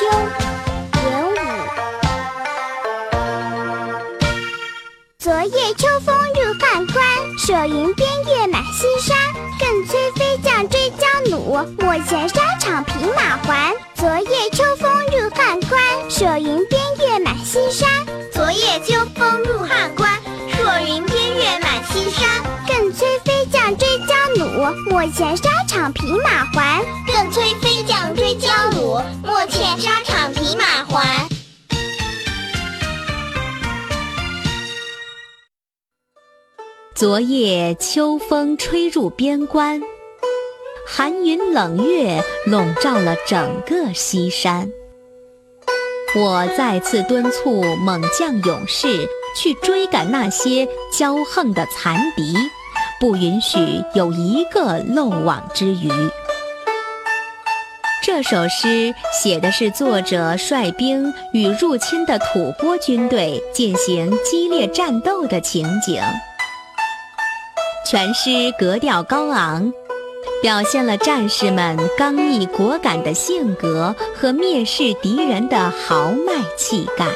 秋元武昨夜秋风入汉关舍云边月满西山更催飞将追姜弩，莫嫌沙场匹马还昨夜秋风入汉关舍云边月满西山昨夜秋风入汉关舍云边月满西山更催飞将追姜弩，莫嫌沙场匹马还更催飞将追姜弩昨夜秋风吹入边关，寒云冷月笼罩了整个西山。我再次敦促猛将勇士去追赶那些骄横的残敌，不允许有一个漏网之鱼。这首诗写的是作者率兵与入侵的吐蕃军队进行激烈战斗的情景。全诗格调高昂，表现了战士们刚毅果敢的性格和蔑视敌人的豪迈气概。